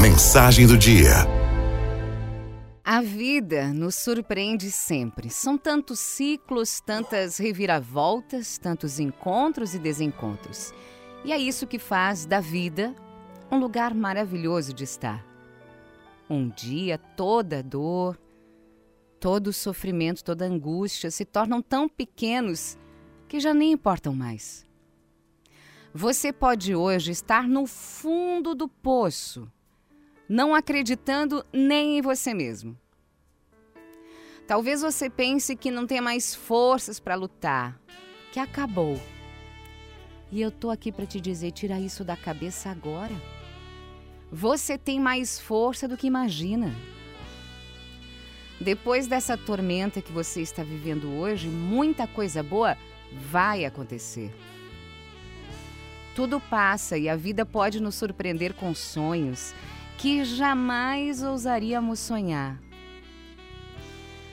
Mensagem do dia. A vida nos surpreende sempre. São tantos ciclos, tantas reviravoltas, tantos encontros e desencontros. E é isso que faz da vida um lugar maravilhoso de estar. Um dia toda dor, todo sofrimento, toda angústia se tornam tão pequenos que já nem importam mais. Você pode hoje estar no fundo do poço, não acreditando nem em você mesmo. Talvez você pense que não tenha mais forças para lutar, que acabou. E eu tô aqui para te dizer, tira isso da cabeça agora. Você tem mais força do que imagina. Depois dessa tormenta que você está vivendo hoje, muita coisa boa vai acontecer. Tudo passa e a vida pode nos surpreender com sonhos que jamais ousaríamos sonhar.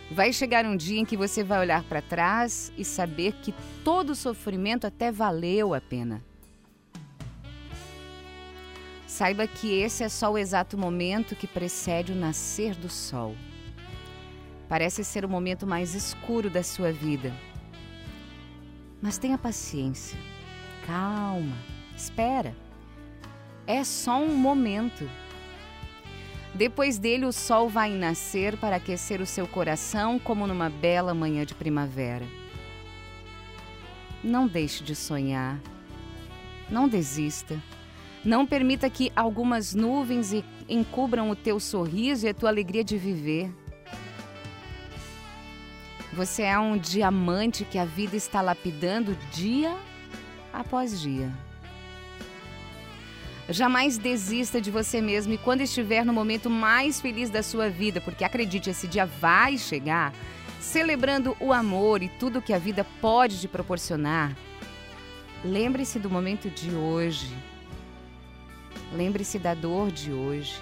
Vai chegar um dia em que você vai olhar para trás e saber que todo o sofrimento até valeu a pena. Saiba que esse é só o exato momento que precede o nascer do sol. Parece ser o momento mais escuro da sua vida. Mas tenha paciência, calma, espera. É só um momento. Depois dele, o sol vai nascer para aquecer o seu coração como numa bela manhã de primavera. Não deixe de sonhar. Não desista. Não permita que algumas nuvens encubram o teu sorriso e a tua alegria de viver. Você é um diamante que a vida está lapidando dia após dia. Jamais desista de você mesmo e quando estiver no momento mais feliz da sua vida, porque acredite, esse dia vai chegar, celebrando o amor e tudo que a vida pode te proporcionar. Lembre-se do momento de hoje. Lembre-se da dor de hoje.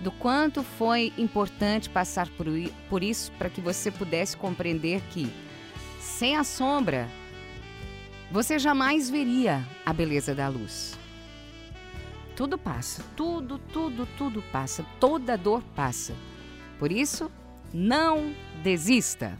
Do quanto foi importante passar por, isso para que você pudesse compreender que, sem a sombra, você jamais veria a beleza da luz. Tudo passa, tudo, tudo, tudo passa, toda dor passa. Por isso, não desista.